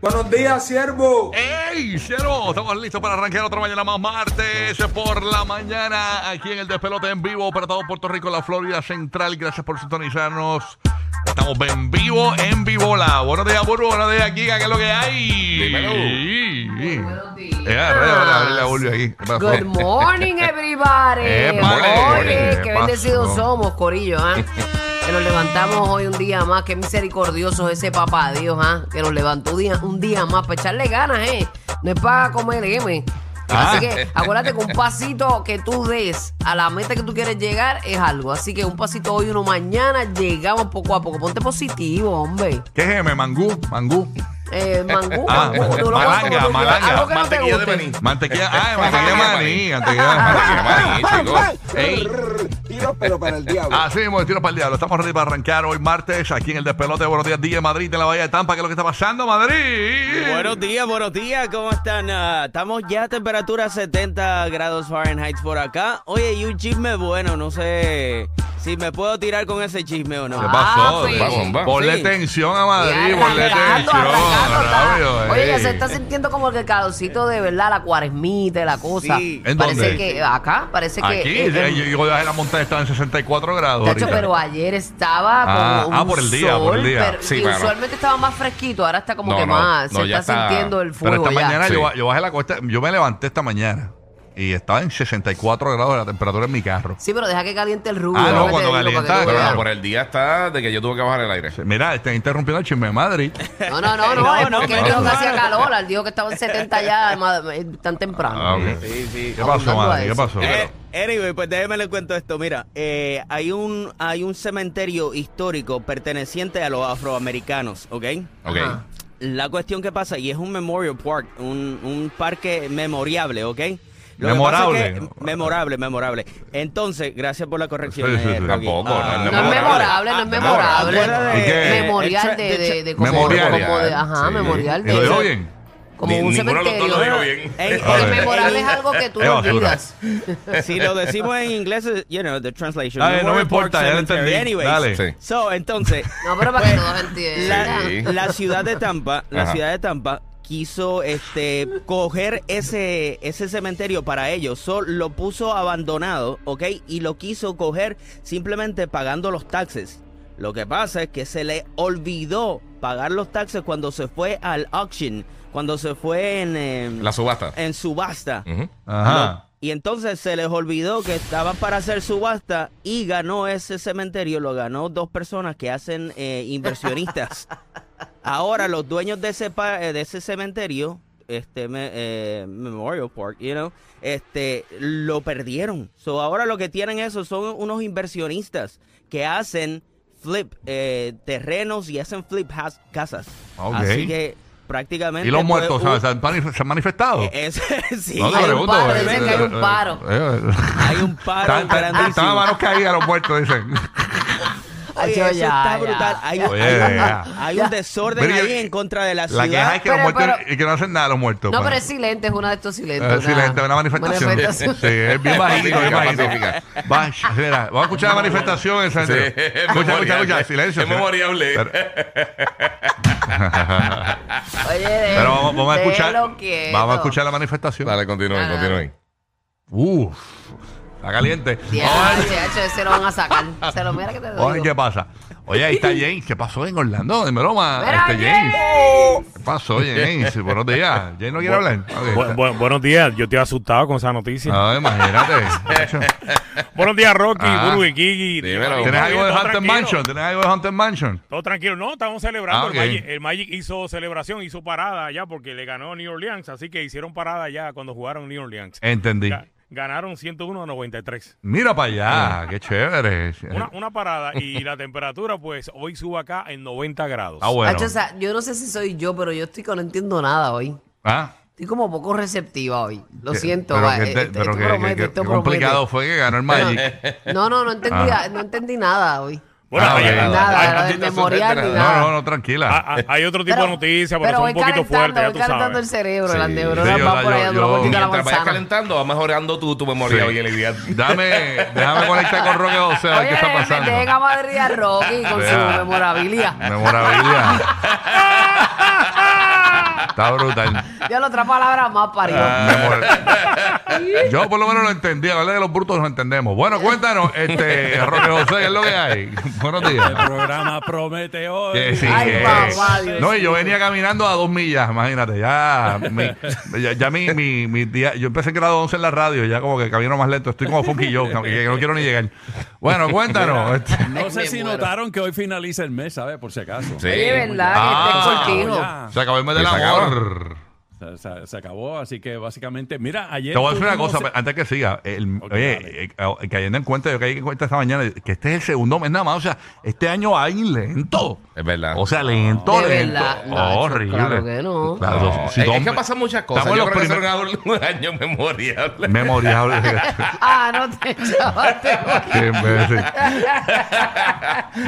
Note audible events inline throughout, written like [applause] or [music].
Buenos días, siervo. ¡Ey, cielo! Estamos listos para arrancar otra mañana más martes por la mañana aquí en el Despelote en vivo para todo Puerto Rico, la Florida Central. Gracias por sintonizarnos. Estamos en vivo, en vivo la. Buenos días, Burbu. Buenos días, Kika. ¿Qué es lo que hay? Dímelo. Sí. Buenos días. Eh, arre, abrí la Burbu aquí. ¿Qué pasó? Good morning, everybody. [laughs] Epa, Oye, ¿qué bendecidos somos, Corillo, ¿ah? [laughs] Que nos levantamos hoy un día más. Qué misericordioso es ese papá Dios, ¿ah? Que nos levantó un día, un día más para echarle ganas, ¿eh? No es para comer M. Ah. Así que acuérdate que un pasito que tú des a la meta que tú quieres llegar es algo. Así que un pasito hoy, uno mañana, llegamos poco a poco. Ponte positivo, hombre. ¿Qué es M? Mangú, mangú. Eh, mangú, Ah, mangú, tú lo malanga, tú malanga. Algo que no te Mantequilla de guste. maní. Mantequilla, ah, [laughs] mantequilla de maní, mantequilla de Mantequilla maní. de maní, chicos. Ey. Tiro, pero para el diablo. [laughs] Así mismo, tiro para el diablo. Estamos ready para arrancar hoy martes aquí en el Despelote. Buenos días, DJ Madrid, en la Bahía de Tampa. ¿Qué es lo que está pasando, Madrid? Buenos días, buenos días, ¿cómo están? Ah, estamos ya a temperatura 70 grados Fahrenheit por acá. Oye, y un chisme bueno, no sé si me puedo tirar con ese chisme o no. ¿Qué Ah, pasó? sí. Va, bomba. Ponle Sí. tensión a Madrid, Ya, ponle arrancando, tensión. Oye, ya ey. se está sintiendo como que el calorcito de verdad, la cuaresmita, y la cosa. Sí. ¿En parece dónde? que acá, parece que. Aquí, eh, yo, yo bajé la montaña, estaba en 64 grados. Chacho, ahorita. pero ayer estaba Ah, como ah, un por el día, por el sol, día. pero- Sí, y claro. usualmente estaba más fresquito, ahora está como No, que no, más, no, se está, está- sintiendo el Pero fuego esta ya. mañana Sí. yo, yo bajé la costa, yo me levanté esta mañana y estaba en 64 grados la temperatura en mi carro. Sí, pero deja que caliente el rubio. Ah, no, cuando calienta, Pero no, por el día está de que yo tuve que bajar el aire. Mira, están interrumpiendo el chisme de Madrid. No, no, no, no, [laughs] No, es no, porque él dijo que no. hacía calor, él dijo que estaba en 70 ya, eh, tan temprano. Ah, ok. Sí, sí. ¿Qué pasó, Madrid? ¿Qué pasó? Eh, anyway, pues déjeme le cuento esto. Mira, eh, hay un hay un cementerio histórico perteneciente a los afroamericanos, ¿ok? Ok. Ajá. La cuestión que pasa, y es un memorial park, un, un parque memoriable, ¿ok? Lo Memorable. pasa es que- memorable, memorable. Entonces, gracias por la corrección. Sí, sí, eh, sí. Tampoco, no es No es memorable. no es memorable. Memorial de, como, Memorial. como de, ajá, Sí. memorial ¿Y de lo dijo bien? Como Ni- un lo cementerio. dijo bien. Ey, Porque memorable es algo que tú no olvidas. [laughs] Si lo decimos en inglés, es, you know, the translation. Ay, no me importa, ya lo entendí. Anyways, Dale. Sí. So, entonces, No, pero para que todos entiendan. Sí. la, la ciudad de Tampa, la Ajá. ciudad de Tampa quiso este coger ese ese cementerio para ellos, So, lo puso abandonado, ¿ok? Y lo quiso coger simplemente pagando los taxes. Lo que pasa es que se le olvidó pagar los taxes cuando se fue al auction, cuando se fue en em, La subasta. en subasta. Ajá. Y entonces se les olvidó que estaban para hacer subasta y ganó ese cementerio, lo ganó dos personas que hacen eh, inversionistas. [laughs] Ahora los dueños de ese pa- eh, de ese cementerio, este me- eh, Memorial Park, you know, este lo perdieron. So ahora lo que tienen eso son unos inversionistas que hacen flip eh, terrenos y hacen flip has- casas. Ok. Así que prácticamente ¿Y los pues, muertos un- ¿sabes? ¿Se, han se han manifestado? eh, es- [laughs] sí, No, te hay un pregunto, paro, eh, dicen que hay un paro. hay un paro Están- están- grandísimo. Están a manos caídas los muertos, dicen. Oye, eso ya, está ya. brutal. Hay, Oye, hay un, ya. hay Ya. un desorden ahí yo- en contra de la La queja ciudad. es que los Pero- muertos pero- y que no hacen nada los muertos. No, pues. pero es silente, es una de estos silentes. Eh, silente, una manifestación. manifestación. Sí, es bien [laughs] bajito, bien Pacífica, bajito. pacífica. Va, mira, vamos a escuchar la manifestación en Sí, es Escucha, escucha, escucha, silencio. Es silencio. memoriable. Pero, [laughs] Oye, pero vamos, vamos a escuchar. Vamos a escuchar la manifestación. Dale, continúen, Ah. continúen. Uf, está caliente. Chacho, ese lo van a sacar. Se lo mira que te ver digo. qué pasa. Oye, ahí está James. ¿Qué pasó en Orlando? De broma. Este, James. ¿Qué pasó, James? Buenos días. James no quiere hablar. Bu- bu- buenos días, yo estoy asustado con esa noticia. No, imagínate. [laughs] Buenos días, Rocky, Ah. Burbu y Kiki. Dímelo. ¿Tienes algo de tranquilo. Mansion? ¿Tienes algo de Haunted Mansion? Todo tranquilo, no, estamos celebrando. Ah, el, Magic, el Magic hizo celebración, hizo parada allá porque le ganó a New Orleans, así que hicieron parada allá cuando jugaron New Orleans. Entendí. Ganaron 101 a 93. Mira para allá, qué chévere. Una, una parada y la temperatura, pues hoy sube acá en 90 grados. Ah, bueno. Chacho, o sea, yo no sé si soy yo, pero yo estoy que no entiendo nada hoy. Ah, Estoy como poco receptiva hoy. Lo siento. Pero, va, que, eh, esto- pero esto que- promete, que- esto que promete. complicado fue que ganó el Magic. No, no, no entendí, Ah. no entendí nada hoy. Bueno, Ah, hay, ok. hay- Nada, hay- memorial ni nada. No, no, no, tranquila. hay- hay otro tipo de noticias, pero, son voy un poquito calentando, fuertes, ya voy tú calentando el sabes. cerebro, Sí. las neuronas Sí, yo- van por allá, yo- la yo- la Mientras vayas manzana. calentando, va mejorando tu, tu memoria Sí. y alegría. Déjame, déjame conectar con Roque José a ver qué está Oye, pasando. dejen a Madrid a Rocky con su Vea. memorabilia. Memorabilidad. [laughs] Está brutal. Ya la otra palabra más parió. Mor- [laughs] Yo por lo menos lo entendí. La verdad que los brutos nos entendemos. Bueno, cuéntanos, este, [laughs] Roque José, ¿qué es lo que hay? [laughs] Buenos días. El programa promete hoy. Que sí, Ay, que- papá, Dios no, y yo venía caminando a dos millas, imagínate, ya, mi, ya, ya mi, mi, mi día, yo empecé en grado 11 en la radio, ya como que camino más lento, estoy como Funky Joe, que, que no quiero ni llegar. Bueno, cuéntanos. este, No sé Me si muero. notaron que hoy finaliza el mes, ¿sabes? Por si acaso. Sí. Oye, ¿verdad? Ah, que este cortijo. ya. se acabó el mes del Se acabó. amor. Se, se- se acabó, así que básicamente, mira, ayer. Te voy a decir una cosa antes que siga. El, Ok, oye, eh, eh, cayendo en cuenta, yo caí en cuenta esta mañana que este es el segundo mes nada más. O sea, este año va a ir lento. Es verdad. O sea, lento, De lento. verdad, Nacho, horrible. claro que no. Claro, No, si es, es que pasan muchas cosas. Estamos Yo los creo que será un, año memoriable. memoriable. [laughs] Ah, no te [laughs] imbécil.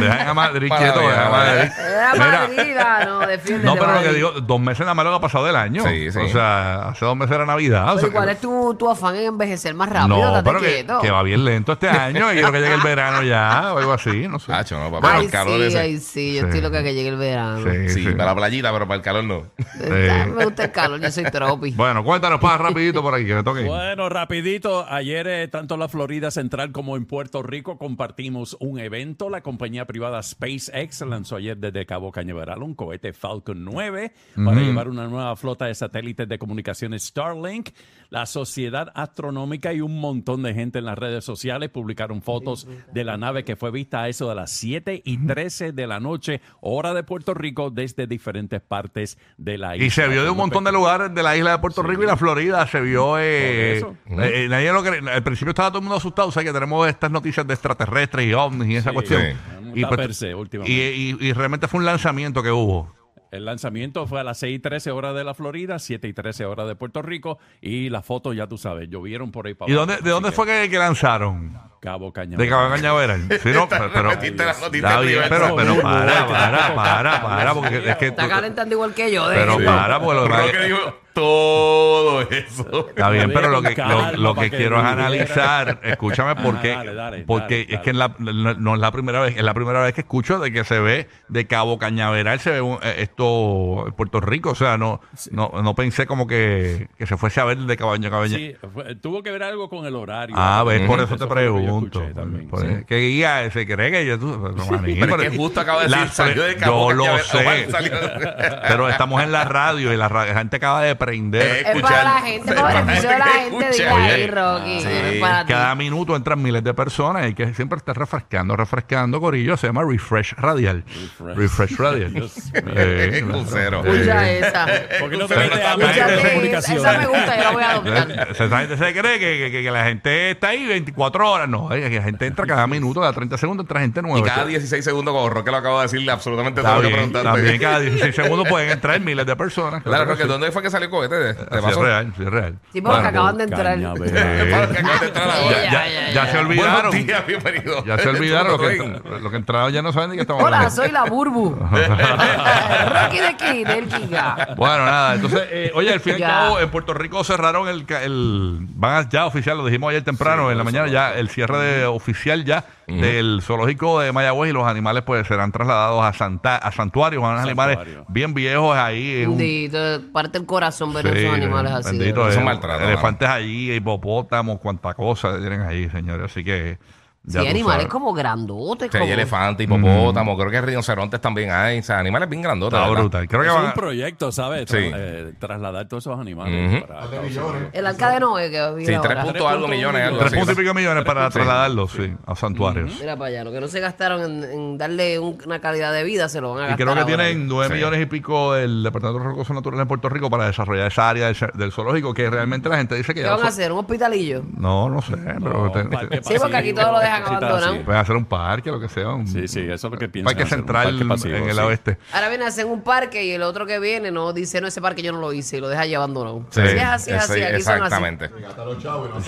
Dejan a Madrid Para quieto, dejan a. Madrid. Mira, Madrid, ah, no, defiende. No, pero lo que digo, dos meses nada más lo que ha pasado del año. Sí, sí. O sea, hace dos meses era Navidad. o sea, ¿Cuál que- es tu, tu afán en envejecer más rápido? no, pero que, quieto. que va bien lento este año y quiero que llegue el verano ya o algo así, no sé. Hacho, no, papá, Ay, el calor sí, ese. ay, sí, yo Sí. estoy loca que llegue el verano. Sí, Sí, sí. para la playita, pero para el calor no. Me gusta el calor, yo soy tropi. Bueno, cuéntanos, pasa rapidito por aquí, que me toque. Bueno, rapidito, ayer eh, tanto en la Florida Central como en Puerto Rico compartimos un evento. La compañía privada SpaceX lanzó ayer desde Cabo Cañaveral un cohete Falcon 9 para llevar una nueva flota de satélites de comunicaciones Starlink. La Sociedad Astronómica y un montón de gente en las redes sociales publicaron fotos de la nave que fue vista a eso de las 7 y 13 de la noche, hora de Puerto Rico, desde diferentes partes de la isla. Y se vio de un montón de lugares de la isla de Puerto Rico y la Florida. Se vio. Eh, eh, eh, nadie lo cree. Al principio estaba todo el mundo asustado. O sea, que tenemos estas noticias de extraterrestres y ovnis y esa Sí, cuestión. sí. Y, Está pues, per se, últimamente. y, y- y realmente fue un lanzamiento que hubo. El lanzamiento fue a las 6 y 13 horas de la Florida, 7 y 13 horas de Puerto Rico y las fotos ya tú sabes, llovieron por ahí para ¿Y abajo, dónde, de dónde que fue que, que lanzaron? Cabo Cañaveral. De Cabo Cañaveral. [laughs] Sí, no, pero, pero- está bien, pero, pero para, para, para, tipo para, porque es que Está calentando igual que yo. pero para, porque lo que todo eso. Está bien, pero lo que, lo, que quiero es analizar, escúchame, porque, dale, dale, porque dale, es que en la- no, no es la primera vez, es la primera vez que escucho de que se ve de Cabo Cañaveral, se ve un- eh, esto en Puerto Rico, o sea, no, no, no pensé como que, que se fuese a ver de Cabo Cañaveral. Sí, fue- tuvo que ver algo con el horario. Ah, ves, por eso te que yo pregunto. escuché también, Por- sí. ¿Qué guía se cree que yo tú? pero, maní, Pero es pero- que justo acaba de la- decir, salió de Cabo Yo lo Cañaveral. sé. [laughs] Salió- Pero estamos en la radio y la, ra- gente acaba de prender. Eh, Es para la gente, Para para la beneficio de gente la ahí, Rocky. sí. no es para ti. Cada minuto entran miles de personas y que siempre está refrescando, refrescando, Corillo. Se llama Refresh Radial. Refresh, Refresh. Radial. [laughs] Eh, Crucero. Escucha esa. ¿Por qué no te Pero metes a también- medios de Escúchate, comunicación? esa me gusta, yo la voy a adoptar. se, esa gente se cree que, que- que la gente está ahí 24 horas. No, la gente entra cada [laughs] minuto, cada 30 segundos entra gente Y nueva. cada 16 segundos, como Roque lo acabo de decirle absolutamente Está todo lo que bien, preguntaste. también cada [laughs] 16 segundos pueden entrar miles de personas. Claro, que Roque, sí. ¿dónde fue que salió el cohete? ¿De, de Sí, es real, sí, es real. Sí, porque Bueno, acaban de entrar. [laughs] Eh, ya, se olvidaron. Buenos días, bienvenido. Ya se olvidaron lo que, Todo bien. entra- lo que entraron, ya no saben de qué estamos Hola, hablando. soy la Burbu. Rocky de aquí, del Giga. Bueno, nada, entonces, eh, oye, al fin y al cabo, en Puerto Rico cerraron el, el van a- ya oficial, lo dijimos ayer temprano, en la mañana, ya el cierre de, oficial ya del zoológico de Mayagüez y los animales pues serán trasladados a Santa, a santuarios, a unos animales bien viejos ahí. un- Bendito, parte el corazón ver Sí, esos animales así. bendito, maltratos, elefantes allí, hipopótamos, cuánta cosa tienen ahí, señores. Así que Sí, animales sabes. como grandotes. Sí, hay como... elefantes, hipopótamos, creo que rinocerontes también hay. O sea, animales bien grandotes. Brutal. Creo que Es un proyecto, ¿sabes? Sí. eh, trasladar todos esos animales. Para. El arca de Noé que vi Sí, tres puntos algo millones. algo Tres puntos y pico millones para trasladarlos, sí, a santuarios. Mira para allá, lo que no se gastaron en, en darle un- una calidad de vida se lo van a Y gastar. creo que ahora. tienen nueve Sí. millones y pico el Departamento de Recursos Naturales en Puerto Rico para desarrollar esa área del, del zoológico que realmente la gente dice que ¿Qué ya van a hacer? ¿Un hospitalillo? No, no sé, pero [laughs] Sí, porque aquí todo lo dejan cositas abandonado. así. pueden hacer un parque, lo que sea. Un Sí, sí, eso es lo que piensan. parque hacer, central parque pasivo, en el sí. oeste. Ahora viene a hacer un parque y el otro que viene no dice, no, ese parque yo no lo hice y lo deja ahí abandonado. Sí. Sí, es así, es así. Aquí son así. exactamente.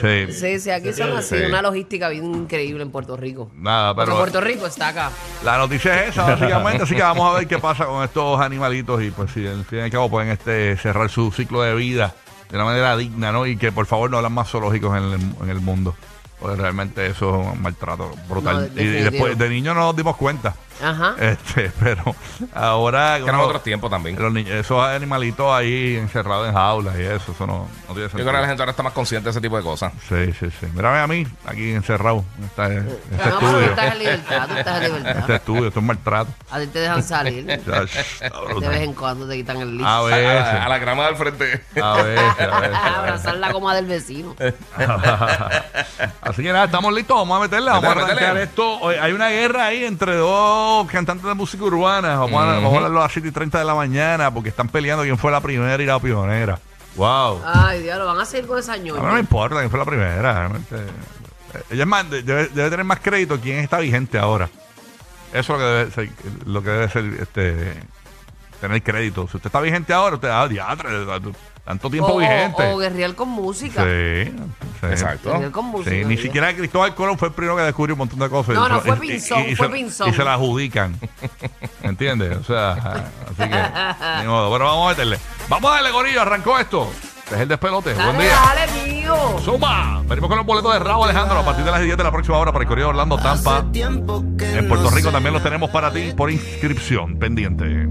Sí. Sí, sí, aquí son así. Sí. Una logística bien increíble en Puerto Rico. Nada, Porque pero Puerto Rico está acá. la noticia es esa, básicamente. así que vamos a ver qué pasa con estos animalitos y pues si al fin y al cabo pueden este, cerrar su ciclo de vida de una manera digna, ¿no? Y que por favor no hablan más zoológicos en el, en el mundo. Porque realmente eso es un maltrato brutal. No, y, después de niños no nos dimos cuenta. Ajá. Este, [laughs] pero ahora. Que eran uno- otros tiempos también. Yo los niños- esos animalitos ahí encerrados en jaulas y eso, eso no, no tiene sentido. creo que la gente ahora está más consciente de ese tipo de cosas. Sí, sí, sí. Mírame a mí, aquí encerrado. en esta- en este No, pero tú estudio. estás en libertad, tú estás en [laughs] Este libertad. estudio, esto es maltrato. A ti te dejan salir. [laughs] De Ya, shh, está brutal. vez en cuando te quitan el A listo. A, a- veces. a la grama del frente. A veces, a veces. Abrazar la goma del vecino. Así que nada, estamos listos, vamos a meterle, vamos Métele, a arrancar métele. esto. Oye, Hay una guerra ahí entre dos cantantes de música urbana. Vamos, a, vamos a hablarlo a las 7 y 30 de la mañana porque están peleando quién fue la primera y la pionera. Wow. Ay, Dios, lo van a seguir con esa A mí no ñoña. me importa quién fue la primera. realmente. Ella es más, de- debe, debe tener más crédito quién está vigente ahora. Eso es lo que debe ser, lo que debe ser este, tener crédito. Si usted está vigente ahora, usted, ah, diatre, tanto tiempo O, vigente. o, o guerrear con música. sí, sí. Exacto. Guerrear con música. Sí, ni siquiera Cristóbal Colón fue el primero que descubrió un montón de cosas. No, no, fue y- y- Pinzón, y fue se- Pinzón. Y se la adjudican. [laughs] ¿Entiendes? O sea, así que. Ni modo. Bueno, vamos a meterle. Vamos a darle, Gorillo. Arrancó esto. Este es el despelote. Buen Dale, día. dale, mío. Suma. Venimos con los boletos de Rabo Alejandro a partir de las 10 de la próxima hora para el Correo Orlando Tampa. En Puerto Rico también los tenemos para ti por inscripción pendiente.